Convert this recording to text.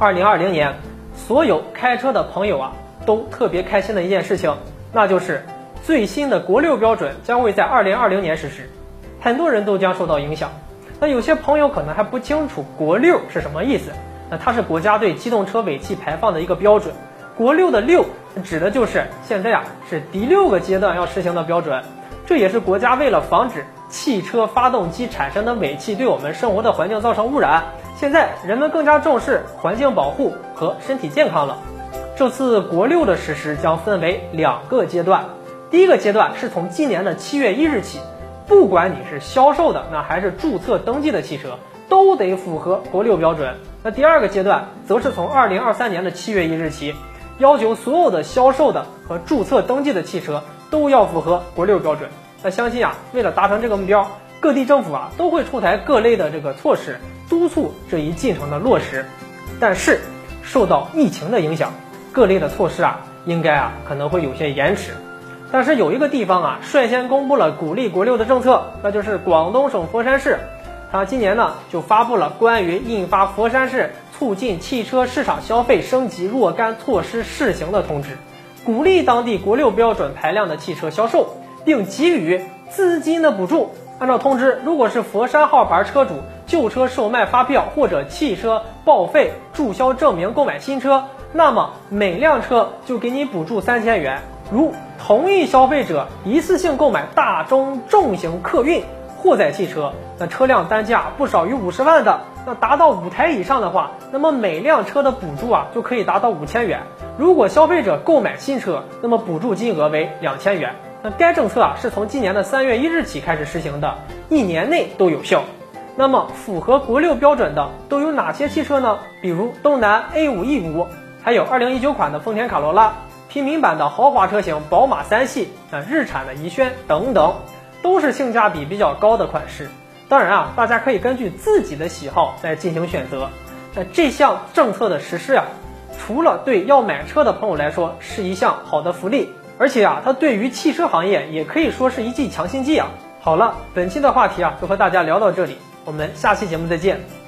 二零二零年，所有开车的朋友啊，都特别开心的一件事情，那就是最新的国六标准将会在二零二零年实施，很多人都将受到影响。那有些朋友可能还不清楚国六是什么意思，那它是国家对机动车尾气排放的一个标准。国六的六指的就是现在啊是第六个阶段要实行的标准，这也是国家为了防止汽车发动机产生的尾气对我们生活的环境造成污染。现在人们更加重视环境保护和身体健康了。这次国六的实施将分为两个阶段，第一个阶段是从今年的七月一日起，不管你是销售的那还是注册登记的汽车，都得符合国六标准。那第二个阶段则是从二零二三年的七月一日起，要求所有的销售的和注册登记的汽车都要符合国六标准。那相信啊，为了达成这个目标，各地政府啊都会出台各类的这个措施。督促这一进程的落实，但是受到疫情的影响，各类的措施啊，应该啊可能会有些延迟。但是有一个地方啊，率先公布了鼓励国六的政策，那就是广东省佛山市，它今年呢就发布了关于印发佛山市促进汽车市场消费升级若干措施试行的通知，鼓励当地国六标准排量的汽车销售，并给予资金的补助。按照通知，如果是佛山号牌车主。旧车售卖发票或者汽车报废注销证明购买新车，那么每辆车就给你补助三千元。如同一消费者一次性购买大中重型客运货载汽车，那车辆单价不少于五十万的，那达到五台以上的话，那么每辆车的补助啊就可以达到五千元。如果消费者购买新车，那么补助金额为两千元。那该政策啊是从今年的三月一日起开始实行的，一年内都有效。那么符合国六标准的都有哪些汽车呢？比如东南 A5 E5，还有2019款的丰田卡罗拉，平民版的豪华车型宝马三系，啊，日产的怡轩等等，都是性价比比较高的款式。当然啊，大家可以根据自己的喜好来进行选择。那这项政策的实施啊，除了对要买车的朋友来说是一项好的福利，而且啊，它对于汽车行业也可以说是一剂强心剂啊。好了，本期的话题啊，就和大家聊到这里。我们下期节目再见。